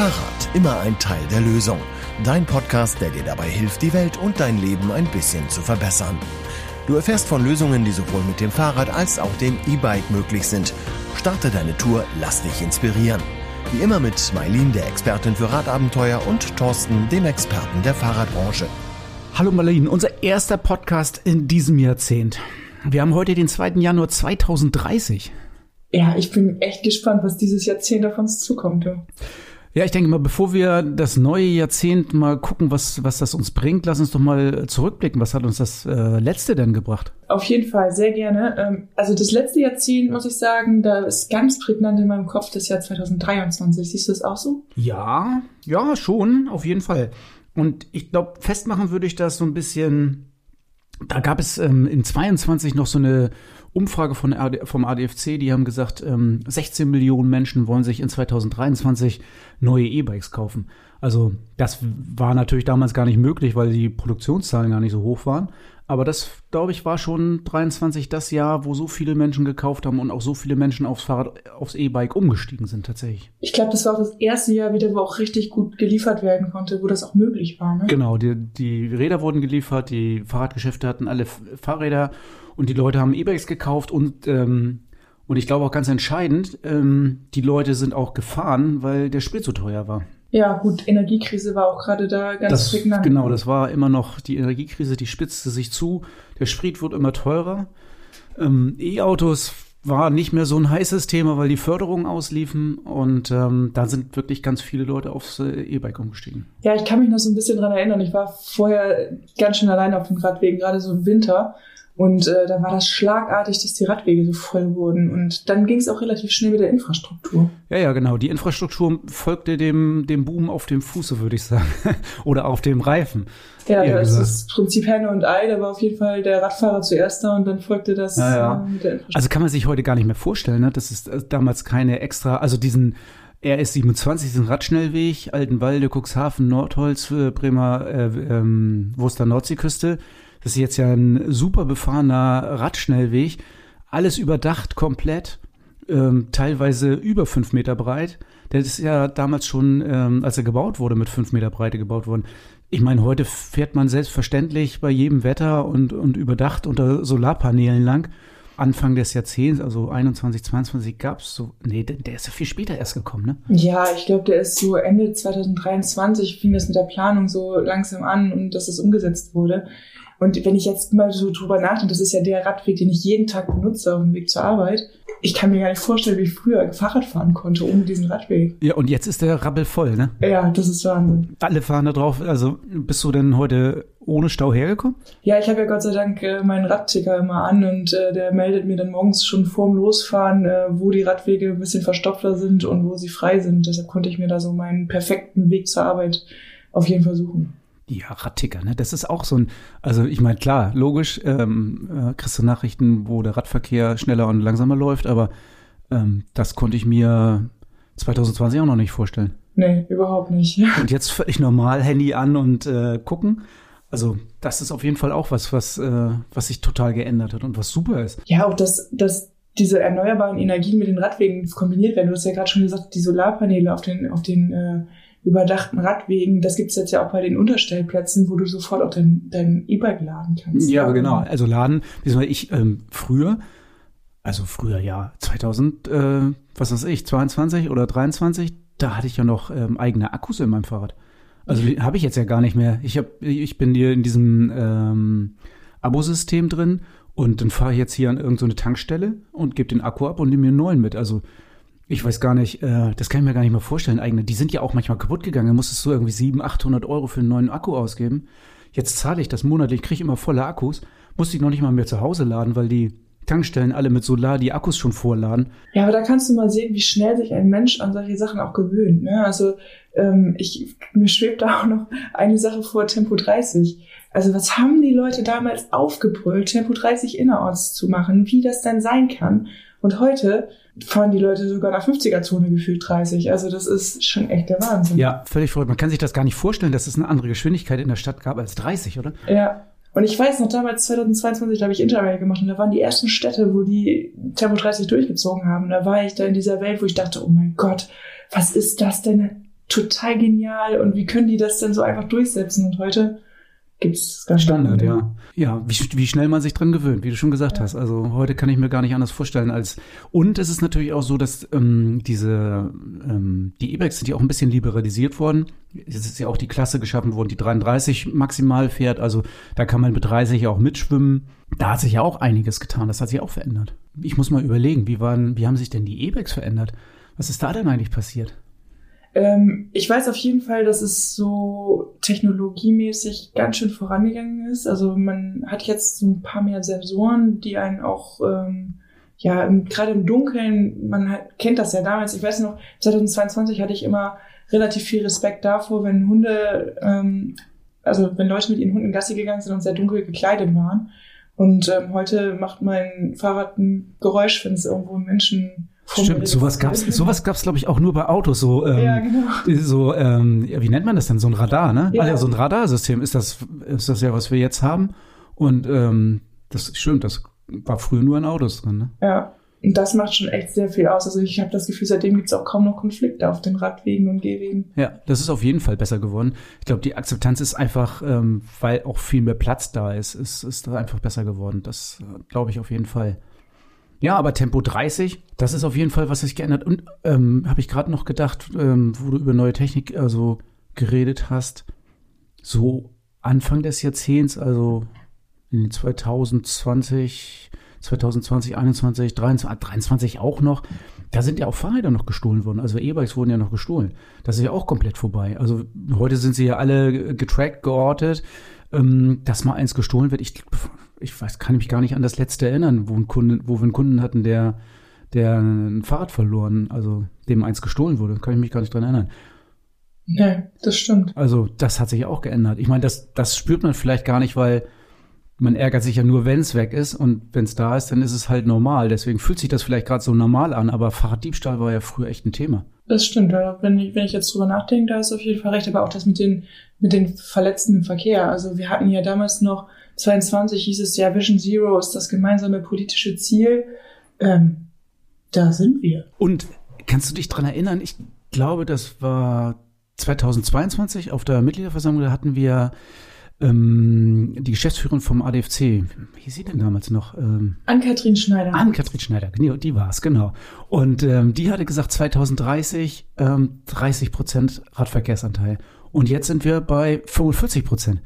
Fahrrad, immer ein Teil der Lösung. Dein Podcast, der dir dabei hilft, die Welt und dein Leben ein bisschen zu verbessern. Du erfährst von Lösungen, die sowohl mit dem Fahrrad als auch dem E-Bike möglich sind. Starte deine Tour, lass dich inspirieren. Wie immer mit Mailin, der Expertin für Radabenteuer, und Thorsten, dem Experten der Fahrradbranche. Hallo Marlene, unser erster Podcast in diesem Jahrzehnt. Wir haben heute den 2. Januar 2030. Ja, ich bin echt gespannt, was dieses Jahrzehnt auf uns zukommt. Ja. Ja, ich denke mal, bevor wir das neue Jahrzehnt mal gucken, was, was das uns bringt, lass uns doch mal zurückblicken. Was hat uns das äh, letzte denn gebracht? Auf jeden Fall, sehr gerne. Ähm, also das letzte Jahrzehnt, muss ich sagen, da ist ganz prägnant in meinem Kopf das Jahr 2023. Siehst du das auch so? Ja, ja, schon, auf jeden Fall. Und ich glaube, festmachen würde ich das so ein bisschen, da gab es ähm, in 22 noch so eine Umfrage von AD, vom ADFC, die haben gesagt, ähm, 16 Millionen Menschen wollen sich in 2023 neue E-Bikes kaufen. Also das war natürlich damals gar nicht möglich, weil die Produktionszahlen gar nicht so hoch waren. Aber das, glaube ich, war schon 23 das Jahr, wo so viele Menschen gekauft haben und auch so viele Menschen aufs Fahrrad, aufs E-Bike umgestiegen sind tatsächlich. Ich glaube, das war auch das erste Jahr wieder, wo auch richtig gut geliefert werden konnte, wo das auch möglich war. Ne? Genau, die, die Räder wurden geliefert, die Fahrradgeschäfte hatten alle Fahrräder und die Leute haben E-Bikes gekauft und ähm, und ich glaube auch ganz entscheidend, ähm, die Leute sind auch gefahren, weil der Sprit so teuer war. Ja, gut, Energiekrise war auch gerade da ganz das, prägnant. Genau, das war immer noch die Energiekrise, die spitzte sich zu. Der Sprit wird immer teurer. Ähm, E-Autos war nicht mehr so ein heißes Thema, weil die Förderungen ausliefen und ähm, da sind wirklich ganz viele Leute aufs äh, E-Bike umgestiegen. Ja, ich kann mich noch so ein bisschen dran erinnern. Ich war vorher ganz schön allein auf dem Radwegen, gerade so im Winter. Und äh, da war das schlagartig, dass die Radwege so voll wurden. Und dann ging es auch relativ schnell mit der Infrastruktur. Ja, ja, genau. Die Infrastruktur folgte dem, dem Boom auf dem Fuße, würde ich sagen. Oder auf dem Reifen. Ja, das gesagt. ist das Prinzip Henne und Ei. Da war auf jeden Fall der Radfahrer zuerst da und dann folgte das ja, ja. Äh, mit der Infrastruktur. Also kann man sich heute gar nicht mehr vorstellen, ne? Das ist äh, damals keine extra, also diesen RS27, diesen Radschnellweg, Altenwalde, Cuxhaven, Nordholz, äh, Bremer, äh, ähm, Wurster Nordseeküste das ist jetzt ja ein super befahrener Radschnellweg. Alles überdacht komplett, ähm, teilweise über fünf Meter breit. Der ist ja damals schon, ähm, als er gebaut wurde, mit fünf Meter Breite gebaut worden. Ich meine, heute fährt man selbstverständlich bei jedem Wetter und, und überdacht unter Solarpanelen lang. Anfang des Jahrzehnts, also 21, 22, gab es so. Nee, der, der, ist ja viel später erst gekommen, ne? Ja, ich glaube, der ist so Ende 2023 fing das mit der Planung so langsam an und dass es umgesetzt wurde. Und wenn ich jetzt mal so drüber nachdenke, das ist ja der Radweg, den ich jeden Tag benutze auf dem Weg zur Arbeit. Ich kann mir gar nicht vorstellen, wie ich früher Fahrrad fahren konnte um diesen Radweg. Ja, und jetzt ist der Rabbel voll, ne? Ja, das ist Wahnsinn. Alle fahren da drauf. Also bist du denn heute ohne Stau hergekommen? Ja, ich habe ja Gott sei Dank äh, meinen Radticker immer an und äh, der meldet mir dann morgens schon vorm Losfahren, äh, wo die Radwege ein bisschen verstopfter sind und wo sie frei sind. Deshalb konnte ich mir da so meinen perfekten Weg zur Arbeit auf jeden Fall suchen. Ja, Radticker, ne? Das ist auch so ein, also ich meine, klar, logisch, ähm, äh, kriegst du Nachrichten, wo der Radverkehr schneller und langsamer läuft, aber ähm, das konnte ich mir 2020 auch noch nicht vorstellen. Nee, überhaupt nicht. Und jetzt völlig normal Handy an und äh, gucken. Also das ist auf jeden Fall auch was, was, äh, was sich total geändert hat und was super ist. Ja, auch dass, dass diese erneuerbaren Energien mit den Radwegen kombiniert werden. Du hast ja gerade schon gesagt, die Solarpaneele auf den, auf den äh, überdachten Radwegen. Das gibt's jetzt ja auch bei den Unterstellplätzen, wo du sofort auch dein, E-Bike laden kannst. Ja, genau. Also laden, ich ähm, früher, also früher ja, 2000, äh, was weiß ich, 22 oder 23, da hatte ich ja noch ähm, eigene Akkus in meinem Fahrrad. Also habe ich jetzt ja gar nicht mehr. Ich hab, ich bin hier in diesem ähm, Abosystem drin und dann fahre ich jetzt hier an irgendeine so Tankstelle und gebe den Akku ab und nehme mir einen neuen mit. Also ich weiß gar nicht, äh, das kann ich mir gar nicht mal vorstellen, eigene. Die sind ja auch manchmal kaputt gegangen. Da musstest du irgendwie 700, 800 Euro für einen neuen Akku ausgeben. Jetzt zahle ich das monatlich, kriege immer volle Akkus. Musste ich noch nicht mal mehr zu Hause laden, weil die Tankstellen alle mit Solar die Akkus schon vorladen. Ja, aber da kannst du mal sehen, wie schnell sich ein Mensch an solche Sachen auch gewöhnt. Ne? Also ähm, ich, mir schwebt da auch noch eine Sache vor, Tempo 30. Also was haben die Leute damals aufgebrüllt, Tempo 30 innerorts zu machen, wie das denn sein kann? Und heute fahren die Leute sogar nach 50er-Zone gefühlt 30. Also das ist schon echt der Wahnsinn. Ja, völlig verrückt. Man kann sich das gar nicht vorstellen, dass es eine andere Geschwindigkeit in der Stadt gab als 30, oder? Ja. Und ich weiß noch, damals 2022, da habe ich Interrail gemacht und da waren die ersten Städte, wo die Tempo 30 durchgezogen haben. Da war ich da in dieser Welt, wo ich dachte, oh mein Gott, was ist das denn? total genial und wie können die das denn so einfach durchsetzen? Und heute gibt's ganz Standard, ja. Ja, wie, wie schnell man sich dran gewöhnt, wie du schon gesagt ja. hast. Also heute kann ich mir gar nicht anders vorstellen als. Und es ist natürlich auch so, dass ähm, diese ähm, die E-Bikes sind ja auch ein bisschen liberalisiert worden. Es ist ja auch die Klasse geschaffen worden, die 33 maximal fährt. Also da kann man mit 30 auch mitschwimmen. Da hat sich ja auch einiges getan. Das hat sich auch verändert. Ich muss mal überlegen, wie waren, wie haben sich denn die E-Bikes verändert? Was ist da denn eigentlich passiert? Ähm, ich weiß auf jeden Fall, dass es so technologiemäßig ganz schön vorangegangen ist. Also man hat jetzt so ein paar mehr Sensoren, die einen auch, ähm, ja, gerade im Dunkeln, man hat, kennt das ja damals, ich weiß noch, 2022 hatte ich immer relativ viel Respekt davor, wenn Hunde, ähm, also wenn Leute mit ihren Hunden Gassi gegangen sind und sehr dunkel gekleidet waren. Und ähm, heute macht mein Fahrrad ein Geräusch, wenn es irgendwo Menschen Stimmt, sowas gab's, sowas gab's, glaube ich, auch nur bei Autos. So, ähm, ja, genau. so, ähm, wie nennt man das denn? So ein Radar, ne? Ja. Ah, ja, so ein Radarsystem ist das, ist das ja, was wir jetzt haben. Und ähm, das stimmt, das war früher nur in Autos drin, ne? Ja. Und das macht schon echt sehr viel aus. Also ich habe das Gefühl, seitdem gibt's auch kaum noch Konflikte auf den Radwegen und Gehwegen. Ja, das ist auf jeden Fall besser geworden. Ich glaube, die Akzeptanz ist einfach, ähm, weil auch viel mehr Platz da ist, ist, ist einfach besser geworden. Das äh, glaube ich auf jeden Fall. Ja, aber Tempo 30, das ist auf jeden Fall, was sich geändert. Und ähm, habe ich gerade noch gedacht, ähm, wo du über neue Technik also geredet hast, so Anfang des Jahrzehnts, also in den 2020, 2020, 21, 23, 23 auch noch, da sind ja auch Fahrräder noch gestohlen worden. Also E-Bikes wurden ja noch gestohlen. Das ist ja auch komplett vorbei. Also heute sind sie ja alle getrackt, geortet, ähm, dass mal eins gestohlen wird. Ich ich weiß, kann mich gar nicht an das letzte erinnern, wo, ein Kunde, wo wir einen Kunden hatten, der, der ein Fahrrad verloren, also dem eins gestohlen wurde. Kann ich mich gar nicht dran erinnern. Nee, das stimmt. Also das hat sich auch geändert. Ich meine, das, das spürt man vielleicht gar nicht, weil man ärgert sich ja nur, wenn es weg ist und wenn es da ist, dann ist es halt normal. Deswegen fühlt sich das vielleicht gerade so normal an, aber Fahrraddiebstahl war ja früher echt ein Thema. Das stimmt, wenn ich, wenn ich jetzt drüber nachdenke, da ist auf jeden Fall recht, aber auch das mit den, mit den Verletzten im Verkehr. Also wir hatten ja damals noch 22 hieß es ja, Vision Zero ist das gemeinsame politische Ziel. Ähm, da sind wir. Und kannst du dich dran erinnern? Ich glaube, das war 2022 auf der Mitgliederversammlung, da hatten wir ähm, die Geschäftsführerin vom ADFC, wie hieß sie denn damals noch? Ähm, Ann-Kathrin Schneider. Ann-Kathrin Schneider, genau, die war es, genau. Und ähm, die hatte gesagt, 2030 ähm, 30 Prozent Radverkehrsanteil. Und jetzt sind wir bei 45 Prozent.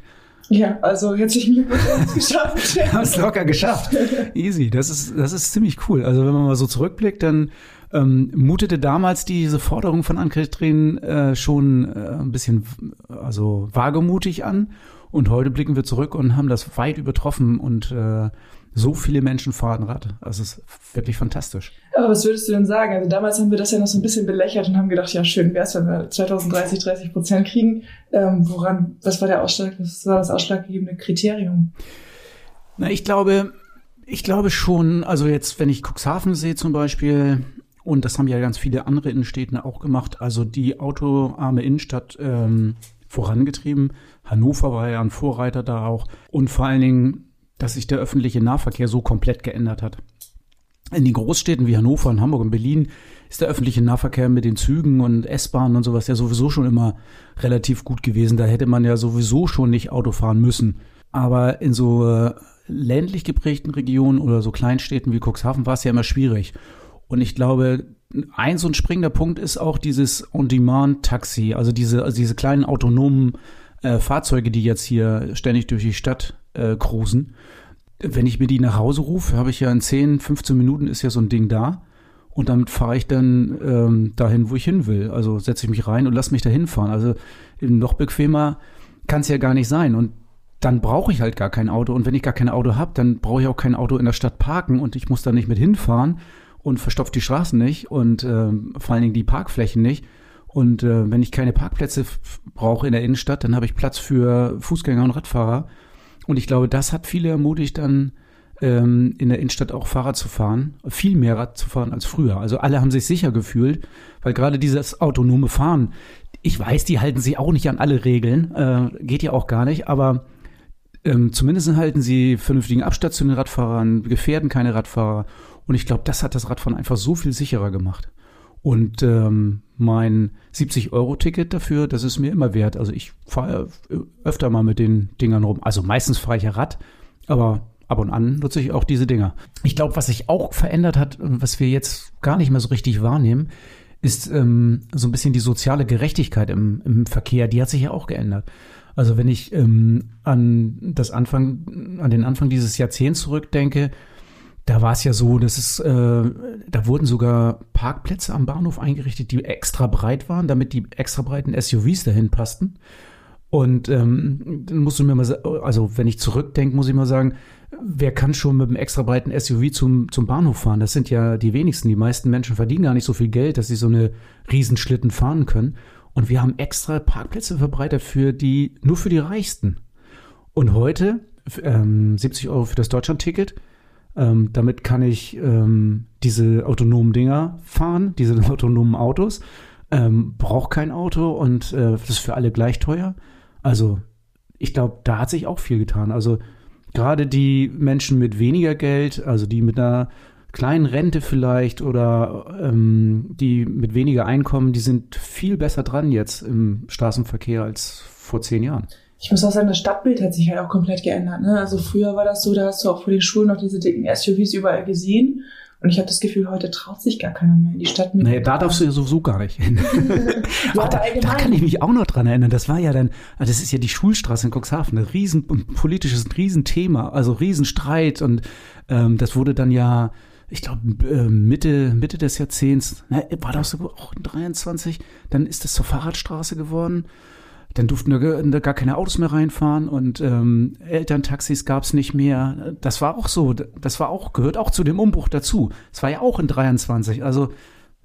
Ja, also herzlichen Glückwunsch, geschafft. Wir haben es locker geschafft. Easy, das ist, das ist ziemlich cool. Also wenn man mal so zurückblickt, dann ähm, mutete damals diese Forderung von Ann-Kathrin äh, schon äh, ein bisschen also wagemutig an. Und heute blicken wir zurück und haben das weit übertroffen und äh, so viele Menschen fahren Rad. Also es ist wirklich fantastisch. Aber was würdest du denn sagen? Also damals haben wir das ja noch so ein bisschen belächelt und haben gedacht, ja schön wäre es, wenn wir 2030 30 Prozent kriegen. Ähm, woran, was war der Ausschlag, was war das ausschlaggebende Kriterium? Na, ich glaube, ich glaube schon, also jetzt, wenn ich Cuxhaven sehe zum Beispiel, und das haben ja ganz viele andere Innenstädte auch gemacht, also die autoarme Innenstadt ähm, vorangetrieben. Hannover war ja ein Vorreiter da auch. Und vor allen Dingen dass sich der öffentliche Nahverkehr so komplett geändert hat. In den Großstädten wie Hannover und Hamburg und Berlin ist der öffentliche Nahverkehr mit den Zügen und S-Bahnen und sowas ja sowieso schon immer relativ gut gewesen. Da hätte man ja sowieso schon nicht Auto fahren müssen. Aber in so äh, ländlich geprägten Regionen oder so Kleinstädten wie Cuxhaven war es ja immer schwierig. Und ich glaube, ein so ein springender Punkt ist auch dieses On-Demand-Taxi, also diese, also diese kleinen autonomen äh, Fahrzeuge, die jetzt hier ständig durch die Stadt äh, cruisen. Wenn ich mir die nach Hause rufe, habe ich ja in 10, 15 Minuten ist ja so ein Ding da. Und damit fahre ich dann ähm, dahin, wo ich hin will. Also setze ich mich rein und lass mich dahin fahren. Also noch bequemer kann es ja gar nicht sein. Und dann brauche ich halt gar kein Auto. Und wenn ich gar kein Auto habe, dann brauche ich auch kein Auto in der Stadt parken und ich muss da nicht mit hinfahren und verstopft die Straßen nicht und äh, vor allen Dingen die Parkflächen nicht. Und äh, wenn ich keine Parkplätze brauche in der Innenstadt, dann habe ich Platz für Fußgänger und Radfahrer. Und ich glaube, das hat viele ermutigt, dann ähm, in der Innenstadt auch Fahrrad zu fahren, viel mehr Rad zu fahren als früher. Also alle haben sich sicher gefühlt, weil gerade dieses autonome Fahren, ich weiß, die halten sich auch nicht an alle Regeln, äh, geht ja auch gar nicht, aber ähm, zumindest halten sie vernünftigen Abstand zu den Radfahrern, gefährden keine Radfahrer. Und ich glaube, das hat das Radfahren einfach so viel sicherer gemacht. Und ähm, mein 70-Euro-Ticket dafür, das ist mir immer wert. Also ich fahre öfter mal mit den Dingern rum. Also meistens fahre ich ja Rad, aber ab und an nutze ich auch diese Dinger. Ich glaube, was sich auch verändert hat, was wir jetzt gar nicht mehr so richtig wahrnehmen, ist ähm, so ein bisschen die soziale Gerechtigkeit im, im Verkehr. Die hat sich ja auch geändert. Also wenn ich ähm, an das Anfang, an den Anfang dieses Jahrzehnts zurückdenke, da war es ja so, dass es, äh, da wurden sogar Parkplätze am Bahnhof eingerichtet, die extra breit waren, damit die extra breiten SUVs dahin passten. Und ähm, dann musst du mir mal, also wenn ich zurückdenke, muss ich mal sagen, wer kann schon mit einem extra breiten SUV zum, zum Bahnhof fahren? Das sind ja die wenigsten. Die meisten Menschen verdienen gar nicht so viel Geld, dass sie so eine Riesenschlitten fahren können. Und wir haben extra Parkplätze verbreitet für die, nur für die Reichsten. Und heute, ähm, 70 Euro für das Deutschlandticket, ähm, damit kann ich ähm, diese autonomen Dinger fahren, diese autonomen Autos. Ähm, brauche kein Auto und äh, das ist für alle gleich teuer. Also ich glaube, da hat sich auch viel getan. Also gerade die Menschen mit weniger Geld, also die mit einer kleinen Rente vielleicht oder ähm, die mit weniger Einkommen, die sind viel besser dran jetzt im Straßenverkehr als vor zehn Jahren ich muss auch sagen, das Stadtbild hat sich halt auch komplett geändert. Ne? Also früher war das so, da hast du auch vor den Schulen noch diese dicken SUVs überall gesehen. Und ich habe das Gefühl, heute traut sich gar keiner mehr in die Stadt mit. Nee, da darfst du ja sowieso gar nicht hin. ja, da, da, kann ich mich auch noch dran erinnern. Das war ja dann, ah, das ist ja die Schulstraße in Cuxhaven, ein riesen politisches Riesenthema, also Riesenstreit. Und ähm, das wurde dann ja, ich glaube, äh, Mitte, Mitte des Jahrzehnts, na, war das sogar auch in 23, dann ist das zur Fahrradstraße geworden. Dann durften da gar keine Autos mehr reinfahren und ähm, Elterntaxis gab es nicht mehr. Das war auch so, das war auch, gehört auch zu dem Umbruch dazu. Es war ja auch in 23. Also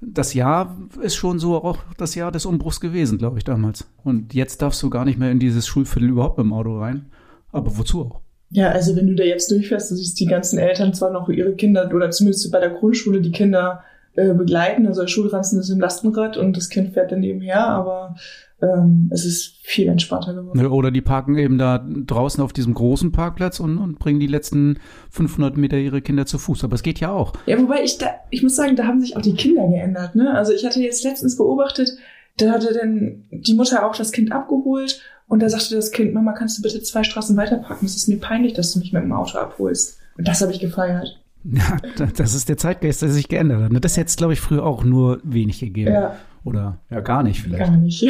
das Jahr ist schon so auch das Jahr des Umbruchs gewesen, glaube ich, damals. Und jetzt darfst du gar nicht mehr in dieses Schulviertel überhaupt mit dem Auto rein. Aber wozu auch? Ja, also wenn du da jetzt durchfährst, du siehst die ganzen Eltern zwar noch ihre Kinder oder zumindest bei der Grundschule die Kinder äh, begleiten. Also der Schulranzen ist im Lastenrad und das Kind fährt dann nebenher, aber ähm, es ist viel entspannter geworden. Oder die parken eben da draußen auf diesem großen Parkplatz und, und bringen die letzten 500 Meter ihre Kinder zu Fuß. Aber es geht ja auch. Ja, wobei ich da, ich muss sagen, da haben sich auch die Kinder geändert. Ne? Also ich hatte jetzt letztens beobachtet, da hatte dann die Mutter auch das Kind abgeholt und da sagte das Kind, Mama, kannst du bitte zwei Straßen weiter parken? Es ist mir peinlich, dass du mich mit dem Auto abholst. Und das habe ich gefeiert. Ja, das ist der Zeitgeist, der sich geändert hat. Ne? Das hätte es, glaube ich, früher auch nur wenig gegeben. Ja. Oder ja, gar nicht vielleicht. Gar nicht.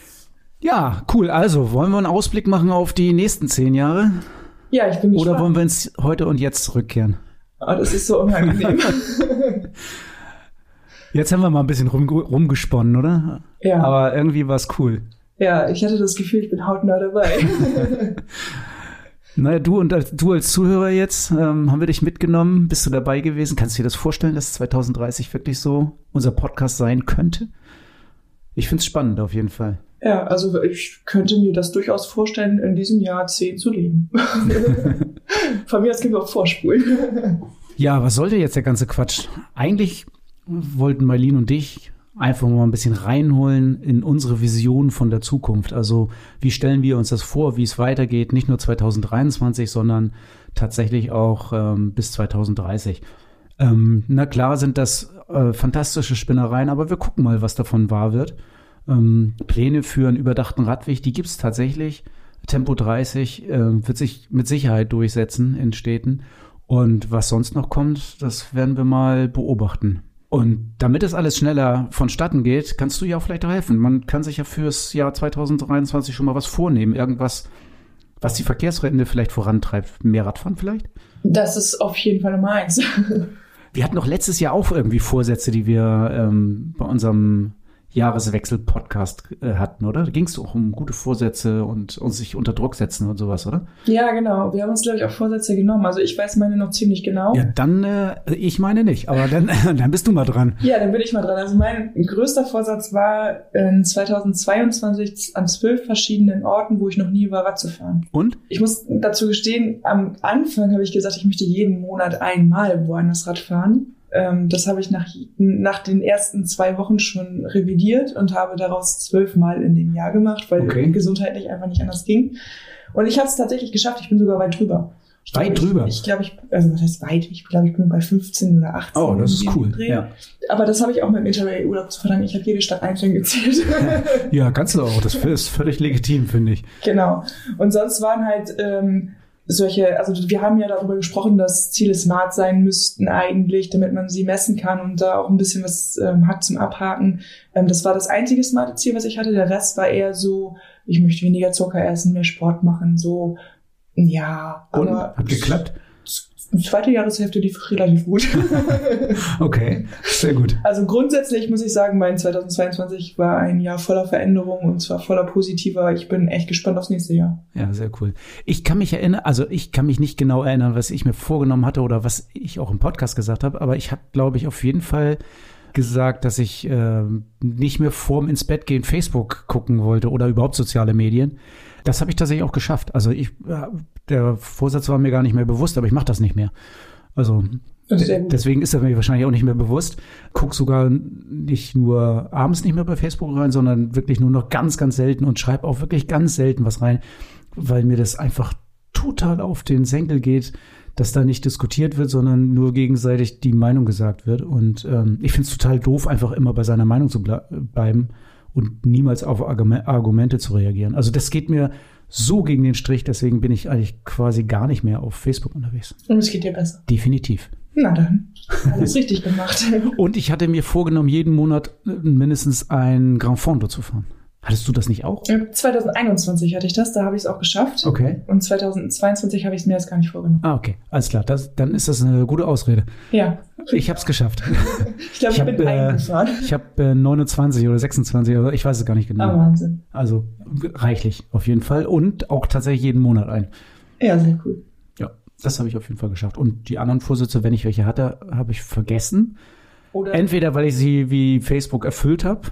ja, cool. Also, wollen wir einen Ausblick machen auf die nächsten zehn Jahre? Ja, ich bin gespannt. Oder wollen wir ins Heute und Jetzt zurückkehren? Oh, das ist so unangenehm. Jetzt haben wir mal ein bisschen rum, rumgesponnen, oder? Ja. Aber irgendwie war es cool. Ja, ich hatte das Gefühl, ich bin hautnah dabei. Naja, du und du als Zuhörer jetzt, ähm, haben wir dich mitgenommen, bist du dabei gewesen? Kannst du dir das vorstellen, dass 2030 wirklich so unser Podcast sein könnte? Ich finde es spannend auf jeden Fall. Ja, also ich könnte mir das durchaus vorstellen, in diesem Jahr zehn zu leben. Von mir aus können wir auch vorspulen. ja, was sollte jetzt der ganze Quatsch? Eigentlich wollten Marlene und dich einfach mal ein bisschen reinholen in unsere Vision von der Zukunft. Also wie stellen wir uns das vor, wie es weitergeht, nicht nur 2023, sondern tatsächlich auch ähm, bis 2030. Ähm, na klar sind das äh, fantastische Spinnereien, aber wir gucken mal, was davon wahr wird. Ähm, Pläne für einen überdachten Radweg, die gibt es tatsächlich. Tempo 30 äh, wird sich mit Sicherheit durchsetzen in Städten. Und was sonst noch kommt, das werden wir mal beobachten. Und damit es alles schneller vonstatten geht, kannst du ja auch vielleicht auch helfen. Man kann sich ja fürs Jahr 2023 schon mal was vornehmen. Irgendwas, was die Verkehrswende vielleicht vorantreibt. Mehr Radfahren vielleicht? Das ist auf jeden Fall Nummer eins. wir hatten doch letztes Jahr auch irgendwie Vorsätze, die wir ähm, bei unserem Jahreswechsel-Podcast äh, hatten, oder? Da ging es auch um gute Vorsätze und, und sich unter Druck setzen und sowas, oder? Ja, genau. Wir haben uns, glaube ich, auch Vorsätze genommen. Also ich weiß meine noch ziemlich genau. Ja, dann, äh, ich meine nicht, aber dann, dann bist du mal dran. Ja, dann bin ich mal dran. Also mein größter Vorsatz war, in 2022 an zwölf verschiedenen Orten, wo ich noch nie war, Rad zu fahren. Und? Ich muss dazu gestehen, am Anfang habe ich gesagt, ich möchte jeden Monat einmal woanders Rad fahren. Ähm, das habe ich nach, nach den ersten zwei Wochen schon revidiert und habe daraus zwölfmal in dem Jahr gemacht, weil okay. gesundheitlich einfach nicht anders ging. Und ich habe es tatsächlich geschafft. Ich bin sogar weit drüber. Weit drüber. Ich glaube, ich, also was heißt weit? Ich glaube, ich bin bei 15 oder 18. Oh, das ist cool. Ja. Aber das habe ich auch mit dem Interrail-Urlaub zu verdanken. Ich habe jede Stadt einzeln gezählt. ja, kannst du auch. Das ist völlig legitim, finde ich. Genau. Und sonst waren halt ähm, solche, also wir haben ja darüber gesprochen, dass Ziele smart sein müssten eigentlich, damit man sie messen kann und da auch ein bisschen was ähm, hat zum Abhaken. Ähm, das war das einzige smarte Ziel, was ich hatte. Der Rest war eher so, ich möchte weniger Zucker essen, mehr Sport machen, so ja, Und? Hat geklappt? Die zweite Jahreshälfte lief relativ gut. okay, sehr gut. Also grundsätzlich muss ich sagen, mein 2022 war ein Jahr voller Veränderung und zwar voller positiver. Ich bin echt gespannt aufs nächste Jahr. Ja, sehr cool. Ich kann mich erinnern, also ich kann mich nicht genau erinnern, was ich mir vorgenommen hatte oder was ich auch im Podcast gesagt habe, aber ich habe, glaube ich, auf jeden Fall gesagt, dass ich äh, nicht mehr vorm ins Bett gehen Facebook gucken wollte oder überhaupt soziale Medien. Das habe ich tatsächlich auch geschafft. Also ich, der Vorsatz war mir gar nicht mehr bewusst, aber ich mache das nicht mehr. Also deswegen ist er mir wahrscheinlich auch nicht mehr bewusst. Guck sogar nicht nur abends nicht mehr bei Facebook rein, sondern wirklich nur noch ganz, ganz selten und schreibe auch wirklich ganz selten was rein, weil mir das einfach total auf den Senkel geht, dass da nicht diskutiert wird, sondern nur gegenseitig die Meinung gesagt wird. Und ähm, ich finde es total doof, einfach immer bei seiner Meinung zu bleiben und niemals auf Argumente zu reagieren. Also das geht mir so gegen den Strich, deswegen bin ich eigentlich quasi gar nicht mehr auf Facebook unterwegs. Und es geht dir besser. Definitiv. Na dann, alles richtig gemacht. Und ich hatte mir vorgenommen, jeden Monat mindestens ein Grand Fondo zu fahren. Hattest du das nicht auch? 2021 hatte ich das, da habe ich es auch geschafft. Okay. Und 2022 habe ich es mir jetzt gar nicht vorgenommen. Ah, okay. Alles klar. Das, dann ist das eine gute Ausrede. Ja. Ich habe es geschafft. ich glaube, ich, ich hab, bin äh, eingefahren. Ich habe äh, 29 oder 26 oder ich weiß es gar nicht genau. Ah, Wahnsinn. Also reichlich auf jeden Fall. Und auch tatsächlich jeden Monat ein. Ja, sehr cool. Ja, das habe ich auf jeden Fall geschafft. Und die anderen Vorsitze, wenn ich welche hatte, habe ich vergessen. Oder Entweder weil ich sie wie Facebook erfüllt habe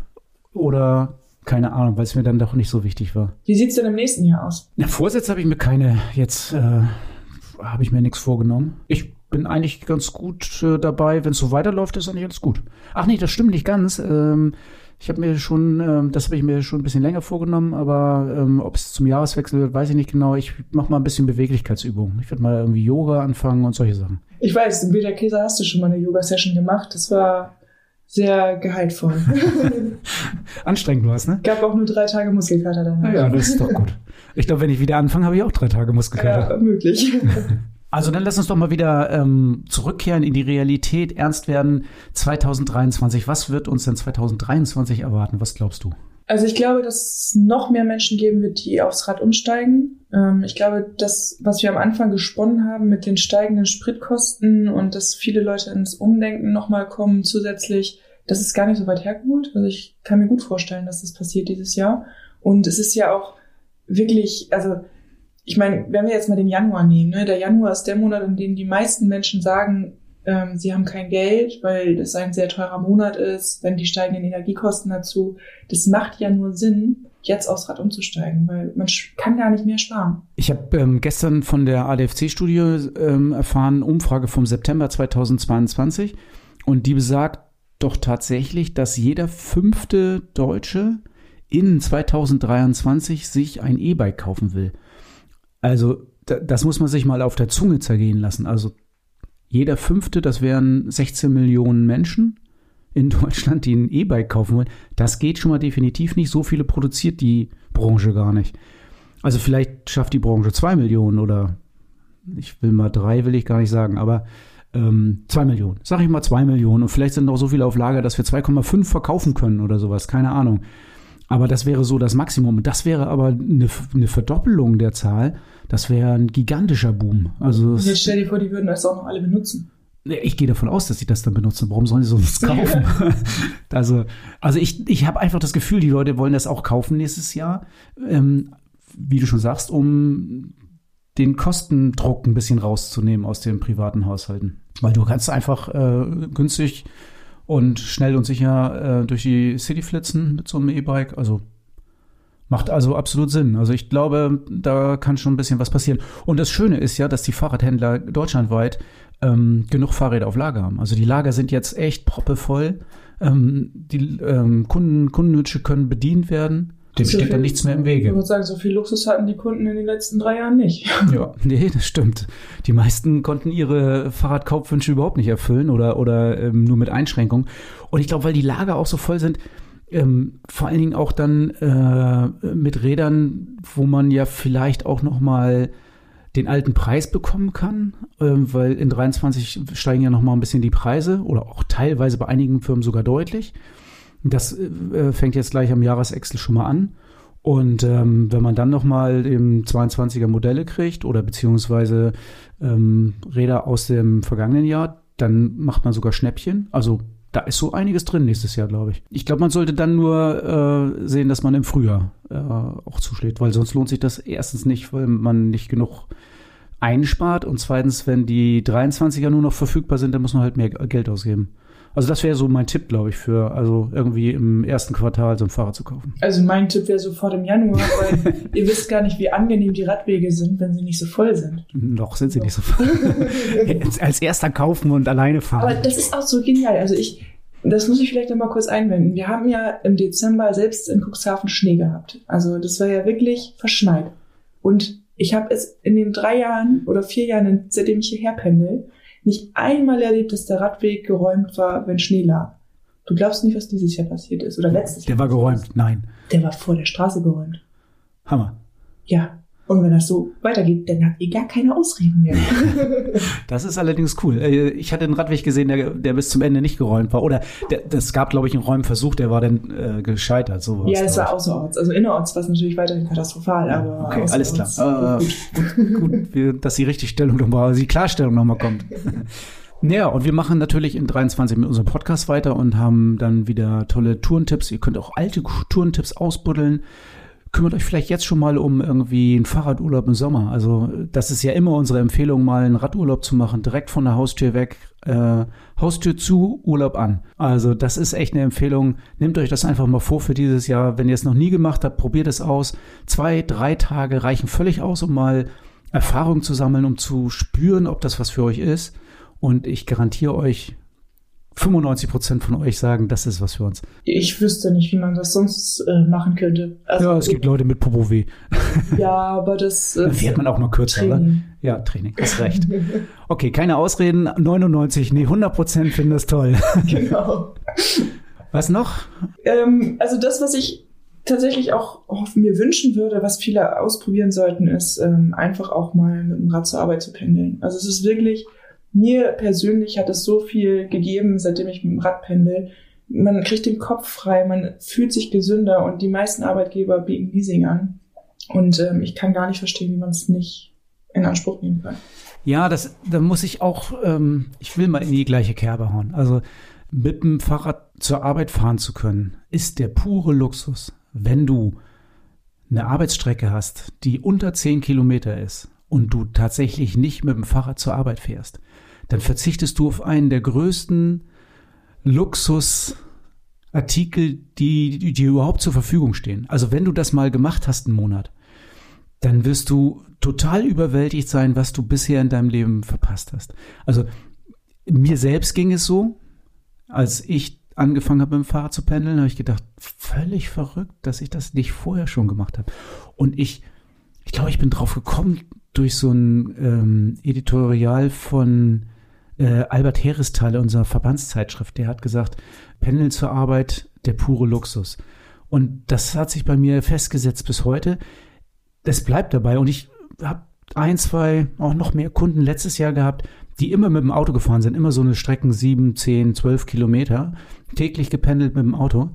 oder keine Ahnung, weil es mir dann doch nicht so wichtig war. Wie sieht es denn im nächsten Jahr aus? Na, Vorsätze habe ich mir keine. Jetzt äh, habe ich mir nichts vorgenommen. Ich bin eigentlich ganz gut äh, dabei. Wenn es so weiterläuft, ist eigentlich alles gut. Ach nee, das stimmt nicht ganz. Ähm, ich habe mir schon, ähm, das habe ich mir schon ein bisschen länger vorgenommen, aber ähm, ob es zum Jahreswechsel wird, weiß ich nicht genau. Ich mache mal ein bisschen Beweglichkeitsübungen. Ich werde mal irgendwie Yoga anfangen und solche Sachen. Ich weiß, in Bilder Käse hast du schon mal eine Yoga-Session gemacht. Das war sehr gehaltvoll. Anstrengend war es, ne? Gab auch nur drei Tage Muskelkater danach. Ja, das ist doch gut. Ich glaube, wenn ich wieder anfange, habe ich auch drei Tage Muskelkater. Ja, möglich. Also dann lass uns doch mal wieder ähm, zurückkehren in die Realität, ernst werden. 2023, was wird uns denn 2023 erwarten? Was glaubst du? Also ich glaube, dass es noch mehr Menschen geben wird, die aufs Rad umsteigen. Ähm, ich glaube, das, was wir am Anfang gesponnen haben mit den steigenden Spritkosten und dass viele Leute ins Umdenken nochmal kommen zusätzlich, das ist gar nicht so weit hergeholt. Also ich kann mir gut vorstellen, dass das passiert dieses Jahr. Und es ist ja auch wirklich, also ich meine, wenn wir jetzt mal den Januar nehmen, ne, der Januar ist der Monat, in dem die meisten Menschen sagen, ähm, sie haben kein Geld, weil das ein sehr teurer Monat ist, wenn die steigenden Energiekosten dazu. Das macht ja nur Sinn, jetzt aufs Rad umzusteigen, weil man kann gar nicht mehr sparen. Ich habe ähm, gestern von der ADFC-Studie ähm, erfahren, Umfrage vom September 2022, und die besagt doch tatsächlich, dass jeder fünfte Deutsche in 2023 sich ein E-Bike kaufen will. Also das muss man sich mal auf der Zunge zergehen lassen. Also jeder fünfte, das wären 16 Millionen Menschen in Deutschland, die ein E-Bike kaufen wollen. Das geht schon mal definitiv nicht. So viele produziert die Branche gar nicht. Also vielleicht schafft die Branche zwei Millionen oder ich will mal drei, will ich gar nicht sagen, aber ähm, zwei Millionen. Sag ich mal zwei Millionen und vielleicht sind noch so viele auf Lager, dass wir 2,5 verkaufen können oder sowas. Keine Ahnung. Aber das wäre so das Maximum. Das wäre aber eine, eine Verdoppelung der Zahl. Das wäre ein gigantischer Boom. Also und jetzt stell dir vor, die würden das auch noch alle benutzen. Ich gehe davon aus, dass sie das dann benutzen. Warum sollen sie sonst kaufen? also, also ich, ich habe einfach das Gefühl, die Leute wollen das auch kaufen nächstes Jahr. Ähm, wie du schon sagst, um den Kostendruck ein bisschen rauszunehmen aus den privaten Haushalten. Weil du kannst einfach äh, günstig und schnell und sicher äh, durch die City flitzen mit so einem E-Bike. Also macht also absolut Sinn. Also ich glaube, da kann schon ein bisschen was passieren. Und das Schöne ist ja, dass die Fahrradhändler deutschlandweit ähm, genug Fahrräder auf Lager haben. Also die Lager sind jetzt echt proppevoll. Ähm, die ähm, Kunden, Kundenwünsche können bedient werden. Dem So steht dann nichts mehr im Ich Wege. würde sagen, so viel Luxus hatten die Kunden in den letzten drei Jahren nicht. Ja, nee, das stimmt. Die meisten konnten ihre Fahrradkaufwünsche überhaupt nicht erfüllen oder, oder ähm, nur mit Einschränkungen. Und ich glaube, weil die Lager auch so voll sind, ähm, vor allen Dingen auch dann äh, mit Rädern, wo man ja vielleicht auch noch mal den alten Preis bekommen kann, ähm, weil in 23 steigen ja noch mal ein bisschen die Preise oder auch teilweise bei einigen Firmen sogar deutlich. Das äh, fängt jetzt gleich am Jahresexel schon mal an. Und ähm, wenn man dann nochmal eben 22er Modelle kriegt oder beziehungsweise ähm, Räder aus dem vergangenen Jahr, dann macht man sogar Schnäppchen. Also da ist so einiges drin nächstes Jahr, glaube ich. Ich glaube, man sollte dann nur äh, sehen, dass man im Frühjahr äh, auch zuschlägt, weil sonst lohnt sich das erstens nicht, weil man nicht genug einspart und zweitens, wenn die 23er nur noch verfügbar sind, dann muss man halt mehr Geld ausgeben. Also das wäre so mein Tipp, glaube ich, für also irgendwie im ersten Quartal so ein Fahrrad zu kaufen. Also mein Tipp wäre sofort im Januar, weil ihr wisst gar nicht, wie angenehm die Radwege sind, wenn sie nicht so voll sind. Noch sind sie nicht so voll. Als erster kaufen und alleine fahren. Aber das ist auch so genial. Also ich, das muss ich vielleicht noch mal kurz einwenden. Wir haben ja im Dezember selbst in Cuxhaven Schnee gehabt. Also das war ja wirklich verschneit. Und ich habe es in den drei Jahren oder vier Jahren, seitdem ich hierher pendel, nicht einmal erlebt, dass der Radweg geräumt war, wenn Schnee lag. Du glaubst nicht, was dieses Jahr passiert ist oder letztes Der Jahr. war passiert geräumt. Nein. Der war vor der Straße geräumt. Hammer. Ja. Und wenn das so weitergeht, dann habt ihr gar keine Ausreden mehr. Das ist allerdings cool. Äh, Ich hatte einen Radweg gesehen, der, der bis zum Ende nicht geräumt war. Oder der, das gab, glaube ich, einen Räumversuch, der war dann äh, gescheitert. So war's, ja, es glaub war außerorts. Also innerorts war es natürlich weiterhin katastrophal, aber Okay, alles klar. Äh, gut, gut, wir, dass die Richtigstellung nochmal, die Klarstellung nochmal kommt. Ja, und wir machen natürlich in 23 mit unserem Podcast weiter und haben dann wieder tolle Tourentipps. Ihr könnt auch alte Tourentipps ausbuddeln. Kümmert euch vielleicht jetzt schon mal um irgendwie einen Fahrradurlaub im Sommer. Also das ist ja immer unsere Empfehlung, mal einen Radurlaub zu machen, direkt von der Haustür weg, äh, Haustür zu, Urlaub an. Also das ist echt eine Empfehlung. Nehmt euch das einfach mal vor für dieses Jahr. Wenn ihr es noch nie gemacht habt, probiert es aus. Zwei, drei Tage reichen völlig aus, um mal Erfahrung zu sammeln, um zu spüren, ob das was für euch ist. Und ich garantiere euch, 95 Prozent von euch sagen, das ist was für uns. Ich wüsste nicht, wie man das sonst äh, machen könnte. Also, ja, es gibt Leute mit Popo-Weh. Ja, aber das. Äh, Dann fährt man auch mal kürzer, oder? Training. Ja, Training, hast recht. Okay, keine Ausreden. 99, nee, 100 Prozent finden das toll. genau. Was noch? Ähm, also das, was ich tatsächlich auch, auch mir wünschen würde, was viele ausprobieren sollten, ist ähm, einfach auch mal mit dem Rad zur Arbeit zu pendeln. Also es ist wirklich, mir persönlich hat es so viel gegeben, seitdem ich mit dem Rad pendel. Man kriegt den Kopf frei, man fühlt sich gesünder und die meisten Arbeitgeber bieten Leasing an. Und ähm, ich kann gar nicht verstehen, wie man es nicht in Anspruch nehmen kann. Ja, das, da muss ich auch, ähm, ich will mal in die gleiche Kerbe hauen. Also mit dem Fahrrad zur Arbeit fahren zu können, ist der pure Luxus, wenn du eine Arbeitsstrecke hast, die unter 10 Kilometer ist und du tatsächlich nicht mit dem Fahrrad zur Arbeit fährst, dann verzichtest du auf einen der größten Luxusartikel, die, die, die überhaupt zur Verfügung stehen. Also wenn du das mal gemacht hast einen Monat, dann wirst du total überwältigt sein, was du bisher in deinem Leben verpasst hast. Also mir selbst ging es so, als ich angefangen habe, mit dem Fahrrad zu pendeln, habe ich gedacht, völlig verrückt, dass ich das nicht vorher schon gemacht habe. Und ich, ich glaube, ich bin drauf gekommen durch so ein ähm, Editorial von äh, Albert Heresthal, unserer Verbandszeitschrift. Der hat gesagt, Pendeln zur Arbeit, der pure Luxus. Und das hat sich bei mir festgesetzt bis heute. Das bleibt dabei. Und ich habe ein, zwei, auch noch mehr Kunden letztes Jahr gehabt, die immer mit dem Auto gefahren sind, immer so eine Strecken sieben, zehn, zwölf Kilometer, täglich gependelt mit dem Auto.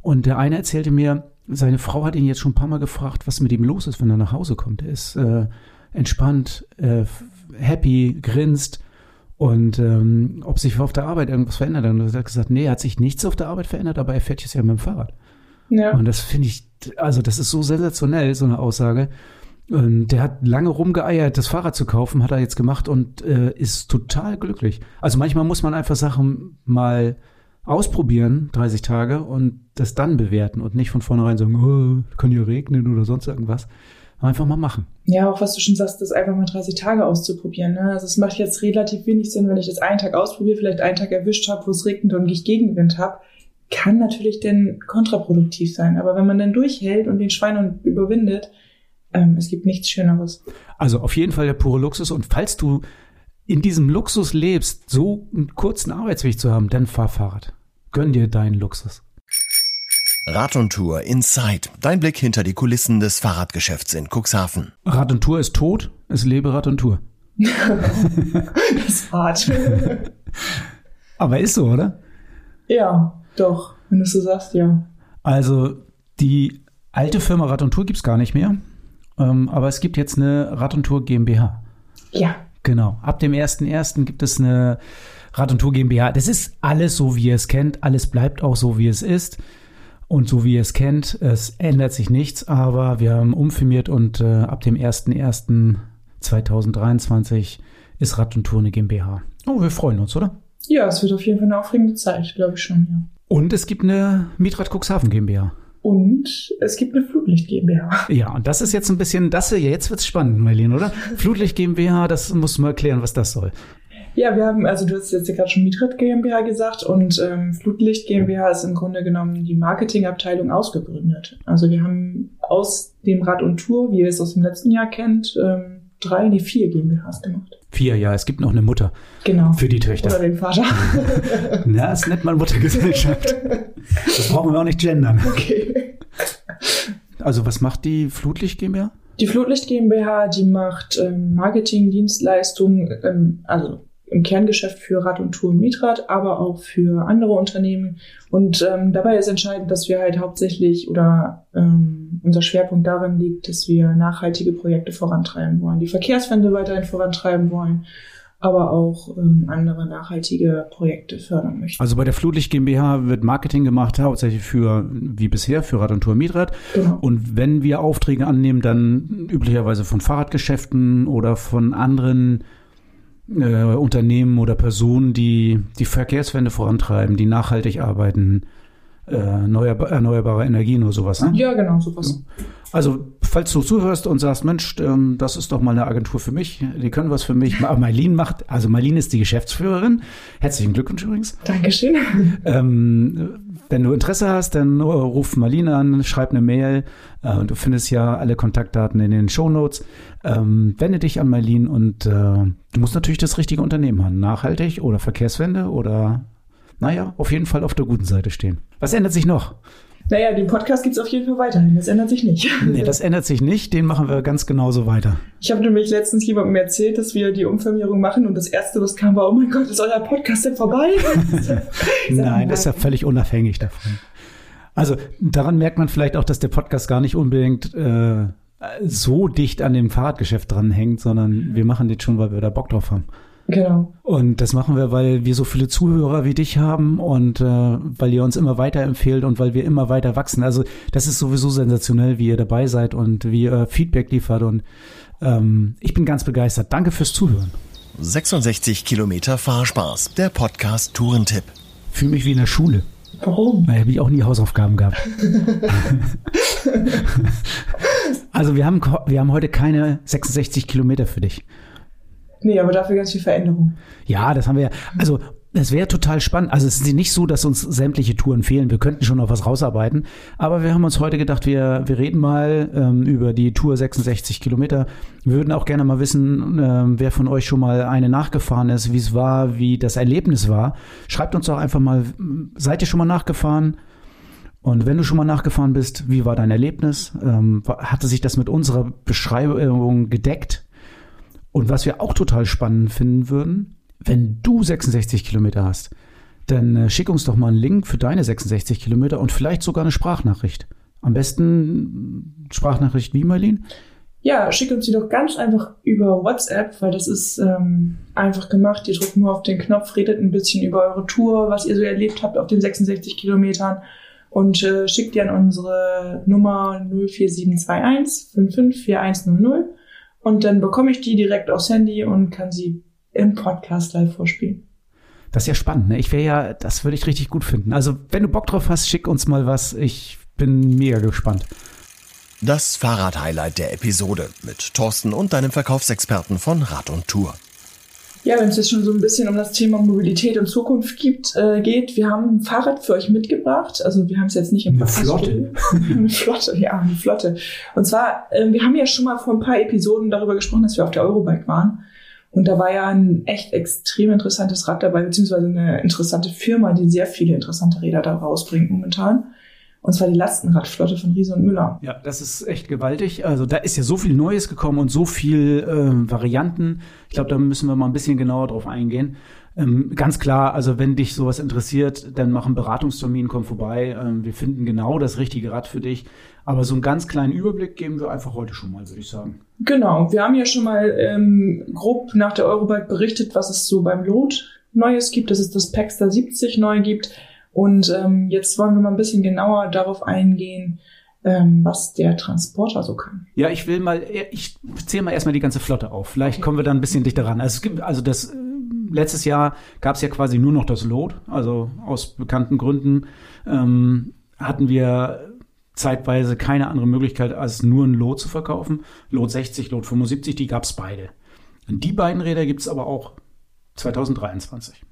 Und der eine erzählte mir, seine Frau hat ihn jetzt schon ein paar Mal gefragt, was mit ihm los ist, wenn er nach Hause kommt. Er ist äh, entspannt, äh, happy, grinst und ähm, ob sich auf der Arbeit irgendwas verändert. Und er hat gesagt, nee, hat sich nichts auf der Arbeit verändert, aber er fährt jetzt ja mit dem Fahrrad. Ja. Und das finde ich, also das ist so sensationell, so eine Aussage. Und der hat lange rumgeeiert, das Fahrrad zu kaufen, hat er jetzt gemacht und äh, ist total glücklich. Also manchmal muss man einfach Sachen mal ausprobieren, 30 Tage, und das dann bewerten und nicht von vornherein sagen, oh, kann ja regnen oder sonst irgendwas. Einfach mal machen. Ja, auch was du schon sagst, das einfach mal 30 Tage auszuprobieren. Ne? Also es macht jetzt relativ wenig Sinn, wenn ich das einen Tag ausprobiere, vielleicht einen Tag erwischt habe, wo es regnet und ich Gegenwind habe. kann natürlich dann kontraproduktiv sein. Aber wenn man dann durchhält und den Schwein überwindet, ähm, es gibt nichts Schöneres. Also auf jeden Fall der pure Luxus. Und falls du in diesem Luxus lebst, so einen kurzen Arbeitsweg zu haben, dann fahr Fahrrad. Gönn dir deinen Luxus. Rad und Tour Inside. Dein Blick hinter die Kulissen des Fahrradgeschäfts in Cuxhaven. Rad und Tour ist tot, es lebe Rad und Tour. das ist hart. Aber ist so, oder? Ja, doch. Wenn du so sagst, ja. Also die alte Firma Rad und Tour gibt's gar nicht mehr. Ähm, aber es gibt jetzt eine Rad und Tour GmbH. Ja. Genau. Ab dem 1.1. gibt es eine Rad und Tour GmbH. Das ist alles so, wie ihr es kennt. Alles bleibt auch so, wie es ist. Und so wie ihr es kennt, es ändert sich nichts, aber wir haben umfirmiert und äh, ab dem 1.1.2023 ist Rad und Tour eine GmbH. Oh, wir freuen uns, oder? Ja, es wird auf jeden Fall eine aufregende Zeit, glaube ich schon, ja. Und es gibt eine Mietrad Cuxhaven GmbH. Und es gibt eine Flutlicht GmbH. Ja, und das ist jetzt ein bisschen, das jetzt wird's spannend, Marlene, oder? Flutlicht GmbH, das musst du mal erklären, was das soll. Ja, wir haben, also du hast jetzt ja gerade schon Mietrit GmbH gesagt und ähm, Flutlicht GmbH ist im Grunde genommen die Marketingabteilung ausgegründet. Also wir haben aus dem Rad und Tour, wie ihr es aus dem letzten Jahr kennt, ähm, drei, nee, vier GmbHs gemacht. Vier, ja, es gibt noch eine Mutter. Genau. Für die Töchter. Oder den Vater. Na, das nennt man Muttergesellschaft. Das brauchen wir auch nicht gendern. Okay. Also was macht die Flutlicht GmbH? Die Flutlicht GmbH, die macht ähm, Marketing, Dienstleistungen, ähm, also im Kerngeschäft für Rad und Tour und Mietrad, aber auch für andere Unternehmen. Und ähm, dabei ist entscheidend, dass wir halt hauptsächlich oder ähm, unser Schwerpunkt darin liegt, dass wir nachhaltige Projekte vorantreiben wollen, die Verkehrswende weiterhin vorantreiben wollen, aber auch ähm, andere nachhaltige Projekte fördern möchten. Also bei der Flutlicht GmbH wird Marketing gemacht, hauptsächlich für, wie bisher, für Rad und Tour Mietrad. Genau. Und wenn wir Aufträge annehmen, dann üblicherweise von Fahrradgeschäften oder von anderen äh, Unternehmen oder Personen, die die Verkehrswende vorantreiben, die nachhaltig arbeiten, äh, erneuerba erneuerbare Energien oder sowas. Ne? Ja, genau, sowas. Also, falls du zuhörst und sagst, Mensch, ähm, das ist doch mal eine Agentur für mich, die können was für mich. Ma- Marlene macht, also Marlene ist die Geschäftsführerin. Herzlichen Glückwunsch übrigens. Dankeschön. Ähm, wenn du Interesse hast, dann äh, ruf Marlene an, schreib eine Mail. Äh, du findest ja alle Kontaktdaten in den Shownotes. Ähm, wende dich an Marlene und äh, du musst natürlich das richtige Unternehmen haben. Nachhaltig oder Verkehrswende oder, naja, auf jeden Fall auf der guten Seite stehen. Was ändert sich noch? Naja, den Podcast gibt's auf jeden Fall weiterhin. Das ändert sich nicht. Nee, das ändert sich nicht. Den machen wir ganz genauso weiter. Ich habe nämlich letztens jemandem erzählt, dass wir die Umfirmierung machen und das erste, was kam, war, oh mein Gott, ist euer Podcast denn vorbei? Nein, das ist ja völlig unabhängig davon. Also daran merkt man vielleicht auch, dass der Podcast gar nicht unbedingt äh, so dicht an dem Fahrradgeschäft dranhängt, sondern wir machen den schon, weil wir da Bock drauf haben. Genau. Und das machen wir, weil wir so viele Zuhörer wie dich haben und äh, weil ihr uns immer weiterempfehlt und weil wir immer weiter wachsen. Also das ist sowieso sensationell, wie ihr dabei seid und wie ihr Feedback liefert. Und ähm, ich bin ganz begeistert. Danke fürs Zuhören. 66 Kilometer Fahrspaß. Der Podcast Tourentipp. Fühle mich wie in der Schule. Warum? Da habe ich auch nie Hausaufgaben gehabt. also wir haben, wir haben heute keine 66 Kilometer für dich. Nee, aber dafür ganz viel Veränderung. Ja, das haben wir ja. Also es wäre total spannend. Also es ist nicht so, dass uns sämtliche Touren fehlen. Wir könnten schon noch was rausarbeiten. Aber wir haben uns heute gedacht, wir, wir reden mal ähm, über die Tour 66 Kilometer. Wir würden auch gerne mal wissen, ähm, wer von euch schon mal eine nachgefahren ist, wie es war, wie das Erlebnis war. Schreibt uns doch einfach mal, seid ihr schon mal nachgefahren? Und wenn du schon mal nachgefahren bist, wie war dein Erlebnis? Ähm, hatte sich das mit unserer Beschreibung gedeckt? Und was wir auch total spannend finden würden, wenn du 66 Kilometer hast, dann äh, schick uns doch mal einen Link für deine 66 Kilometer und vielleicht sogar eine Sprachnachricht. Am besten Sprachnachricht wie, Marlene? Ja, schick uns die doch ganz einfach über WhatsApp, weil das ist ähm, einfach gemacht. Ihr drückt nur auf den Knopf, redet ein bisschen über eure Tour, was ihr so erlebt habt auf den 66 Kilometern und äh, schickt die an unsere Nummer 04721 554100 und dann bekomme ich die direkt aufs Handy und kann sie im Podcast live vorspielen. Das ist ja spannend, ne? Ich wäre ja, das würde ich richtig gut finden. Also, wenn du Bock drauf hast, schick uns mal was. Ich bin mega gespannt. Das Fahrrad-Highlight der Episode mit Thorsten und deinem Verkaufsexperten von Rad und Tour. Ja, wenn es jetzt schon so ein bisschen um das Thema Mobilität und Zukunft gibt, äh, geht, wir haben ein Fahrrad für euch mitgebracht. Also wir haben es jetzt nicht im Eine Flotte. eine Flotte, ja, eine Flotte. Und zwar, äh, wir haben ja schon mal vor ein paar Episoden darüber gesprochen, dass wir auf der Eurobike waren. Und da war ja ein echt extrem interessantes Rad dabei, beziehungsweise eine interessante Firma, die sehr viele interessante Räder da rausbringt momentan. Und zwar die Lastenradflotte von Riese und Müller. Ja, das ist echt gewaltig. Also da ist ja so viel Neues gekommen und so viel äh, Varianten. Ich glaube, da müssen wir mal ein bisschen genauer drauf eingehen. Ähm, ganz klar, also wenn dich sowas interessiert, dann mach einen Beratungstermin, komm vorbei. Ähm, wir finden genau das richtige Rad für dich. Aber so einen ganz kleinen Überblick geben wir einfach heute schon mal, würde ich sagen. Genau, wir haben ja schon mal ähm, grob nach der Eurobike berichtet, was es so beim Lot Neues gibt, dass es das Paxter 70 neu gibt. Und ähm, jetzt wollen wir mal ein bisschen genauer darauf eingehen, ähm, was der Transporter so kann. Ja, ich will mal, ich zähle mal erstmal die ganze Flotte auf. Vielleicht kommen wir dann ein bisschen dichter ran. Also es gibt, also das äh, letztes Jahr gab es ja quasi nur noch das Lot, also aus bekannten Gründen ähm, hatten wir zeitweise keine andere Möglichkeit, als nur ein Lot zu verkaufen. Lot 60, Lot 75, die gab es beide. Und die beiden Räder gibt es aber auch 2023.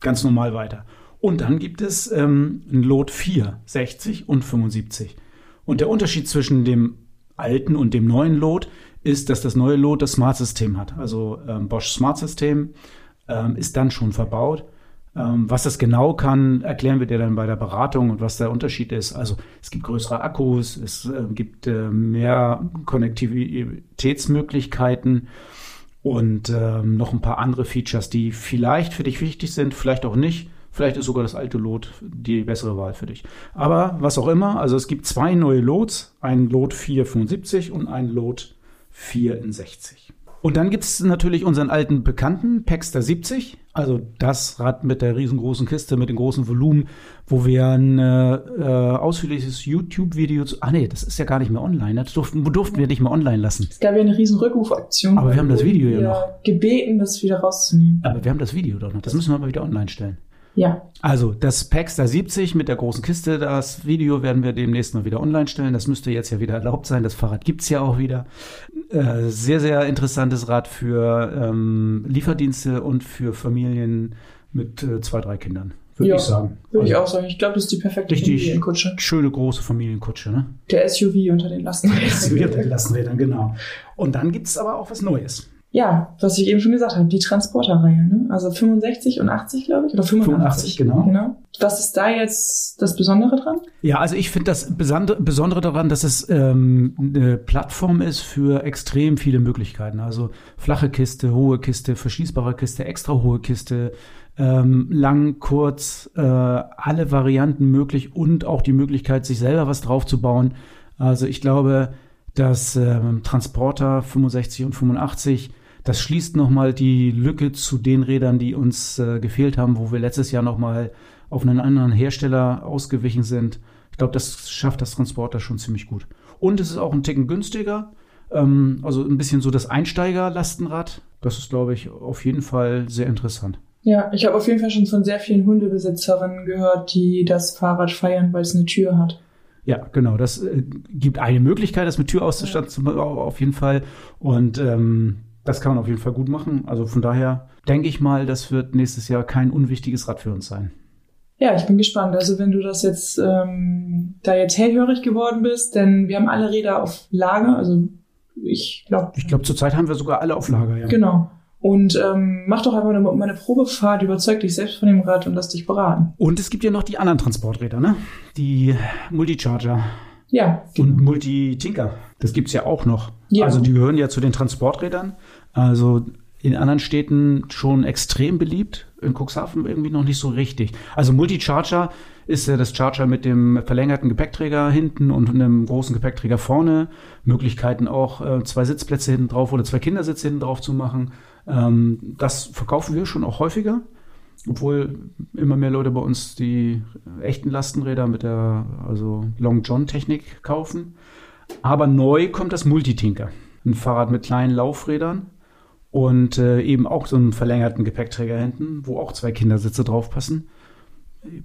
Ganz normal weiter. Und dann gibt es ähm, ein Lot 4, 60 und 75. Und der Unterschied zwischen dem alten und dem neuen Lot ist, dass das neue Lot das Smart System hat. Also ähm, Bosch Smart System ähm, ist dann schon verbaut. Ähm, was das genau kann, erklären wir dir dann bei der Beratung und was der Unterschied ist. Also es gibt größere Akkus, es äh, gibt äh, mehr Konnektivitätsmöglichkeiten und ähm, noch ein paar andere Features, die vielleicht für dich wichtig sind, vielleicht auch nicht. Vielleicht ist sogar das alte Lot die bessere Wahl für dich. Aber was auch immer, also es gibt zwei neue Lots, ein Lot 475 und ein Lot 460. Und dann gibt es natürlich unseren alten Bekannten, Paxter 70, also das Rad mit der riesengroßen Kiste, mit dem großen Volumen, wo wir ein äh, ausführliches YouTube-Video zu. Ah nee, das ist ja gar nicht mehr online. Das durften, durften wir nicht mehr online lassen. Es gab ja eine riesen Rückrufaktion. Aber wir haben das Video ja noch. gebeten, das wieder rauszunehmen. Aber wir haben das Video doch noch. Das müssen wir mal wieder online stellen. Ja. Also das Paxter 70 mit der großen Kiste, das Video werden wir demnächst mal wieder online stellen. Das müsste jetzt ja wieder erlaubt sein. Das Fahrrad gibt's ja auch wieder. Äh, sehr, sehr interessantes Rad für ähm, Lieferdienste und für Familien mit äh, zwei, drei Kindern. Würde Ja, ich sagen. Würde ich Also auch sagen. Ich glaube, das ist die perfekte Richtig Familienkutsche. schöne große Familienkutsche, ne? Der SUV unter den Lastenrädern. SUV Lastenrädern, genau. Und dann gibt's aber auch was Neues. Ja, was ich eben schon gesagt habe, die Transporterreihe, ne? Also 65 und 80, glaube ich, oder 85. 85, genau. genau. Was ist da jetzt das Besondere dran? Ja, also ich finde das Besonder- Besondere daran, dass es ähm, eine Plattform ist für extrem viele Möglichkeiten. Also flache Kiste, hohe Kiste, verschließbare Kiste, extra hohe Kiste, ähm, lang, kurz, äh, alle Varianten möglich und auch die Möglichkeit, sich selber was draufzubauen. Also ich glaube, dass ähm, Transporter 65 und 85 das schließt nochmal die Lücke zu den Rädern, die uns äh, gefehlt haben, wo wir letztes Jahr nochmal auf einen anderen Hersteller ausgewichen sind. Ich glaube, das schafft das Transporter schon ziemlich gut. Und es ist auch ein Ticken günstiger. Ähm, also ein bisschen so das Einsteiger-Lastenrad. Das ist, glaube ich, auf jeden Fall sehr interessant. Ja, ich habe auf jeden Fall schon von sehr vielen Hundebesitzerinnen gehört, die das Fahrrad feiern, weil es eine Tür hat. Ja, genau. Das äh, gibt eine Möglichkeit, das mit Tür auszustatten, zum- auf jeden Fall. Und ähm, das kann man auf jeden Fall gut machen. Also von daher denke ich mal, das wird nächstes Jahr kein unwichtiges Rad für uns sein. Ja, ich bin gespannt. Also wenn du das jetzt ähm, da jetzt hellhörig geworden bist, denn wir haben alle Räder auf Lager. Also ich glaube, Ich glaube, zurzeit haben wir sogar alle auf Lager, ja. genau. Und ähm, mach doch einfach eine, mal eine Probefahrt, überzeug dich selbst von dem Rad und lass dich beraten. Und es gibt ja noch die anderen Transporträder, ne? Die Multicharger Ja, und Multi-Tinker. Das gibt's ja auch noch. Ja. Also die gehören ja zu den Transporträdern. Also in anderen Städten schon extrem beliebt. In Cuxhaven irgendwie noch nicht so richtig. Also Multicharger ist ja das Charger mit dem verlängerten Gepäckträger hinten und einem großen Gepäckträger vorne. Möglichkeiten auch äh, zwei Sitzplätze hinten drauf oder zwei Kindersitze hinten drauf zu machen. Ähm, das verkaufen wir schon auch häufiger. Obwohl immer mehr Leute bei uns die echten Lastenräder mit der also Long John Technik kaufen. Aber neu kommt das Multitinker. Ein Fahrrad mit kleinen Laufrädern und äh, eben auch so einen verlängerten Gepäckträger hinten, wo auch zwei Kindersitze draufpassen.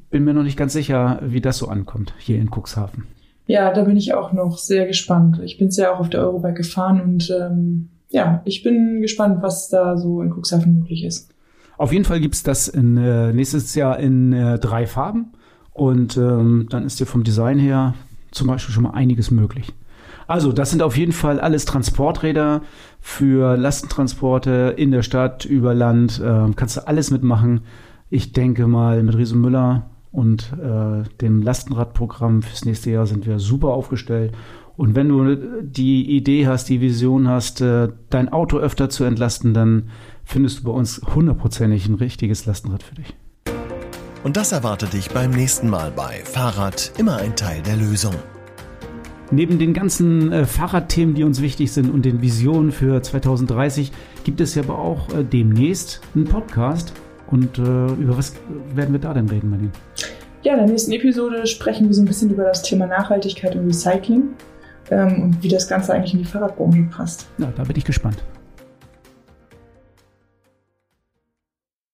Bin mir noch nicht ganz sicher, wie das so ankommt hier in Cuxhaven. Ja, da bin ich auch noch sehr gespannt. Ich bin ja auch auf der Eurobike gefahren und ähm, ja, ich bin gespannt, was da so in Cuxhaven möglich ist. Auf jeden Fall gibt's das in, äh, nächstes Jahr in äh, drei Farben. Und ähm, dann ist dir vom Design her zum Beispiel schon mal einiges möglich. Also, das sind auf jeden Fall alles Transporträder für Lastentransporte in der Stadt, über Land. Äh, kannst du alles mitmachen. Ich denke mal, mit Riese Müller und äh, dem Lastenradprogramm fürs nächste Jahr sind wir super aufgestellt. Und wenn du die Idee hast, die Vision hast, äh, dein Auto öfter zu entlasten, dann findest du bei uns hundertprozentig ein richtiges Lastenrad für dich. Und das erwartet dich beim nächsten Mal bei Fahrrad immer ein Teil der Lösung. Neben den ganzen äh, Fahrradthemen, die uns wichtig sind und den Visionen für 2030, gibt es ja aber auch äh, demnächst einen Podcast. Und äh, über was werden wir da denn reden, Marlene? Ja, in der nächsten Episode sprechen wir so ein bisschen über das Thema Nachhaltigkeit und Recycling ähm, und wie das Ganze eigentlich in die Fahrradbranche passt. Ja, da bin ich gespannt.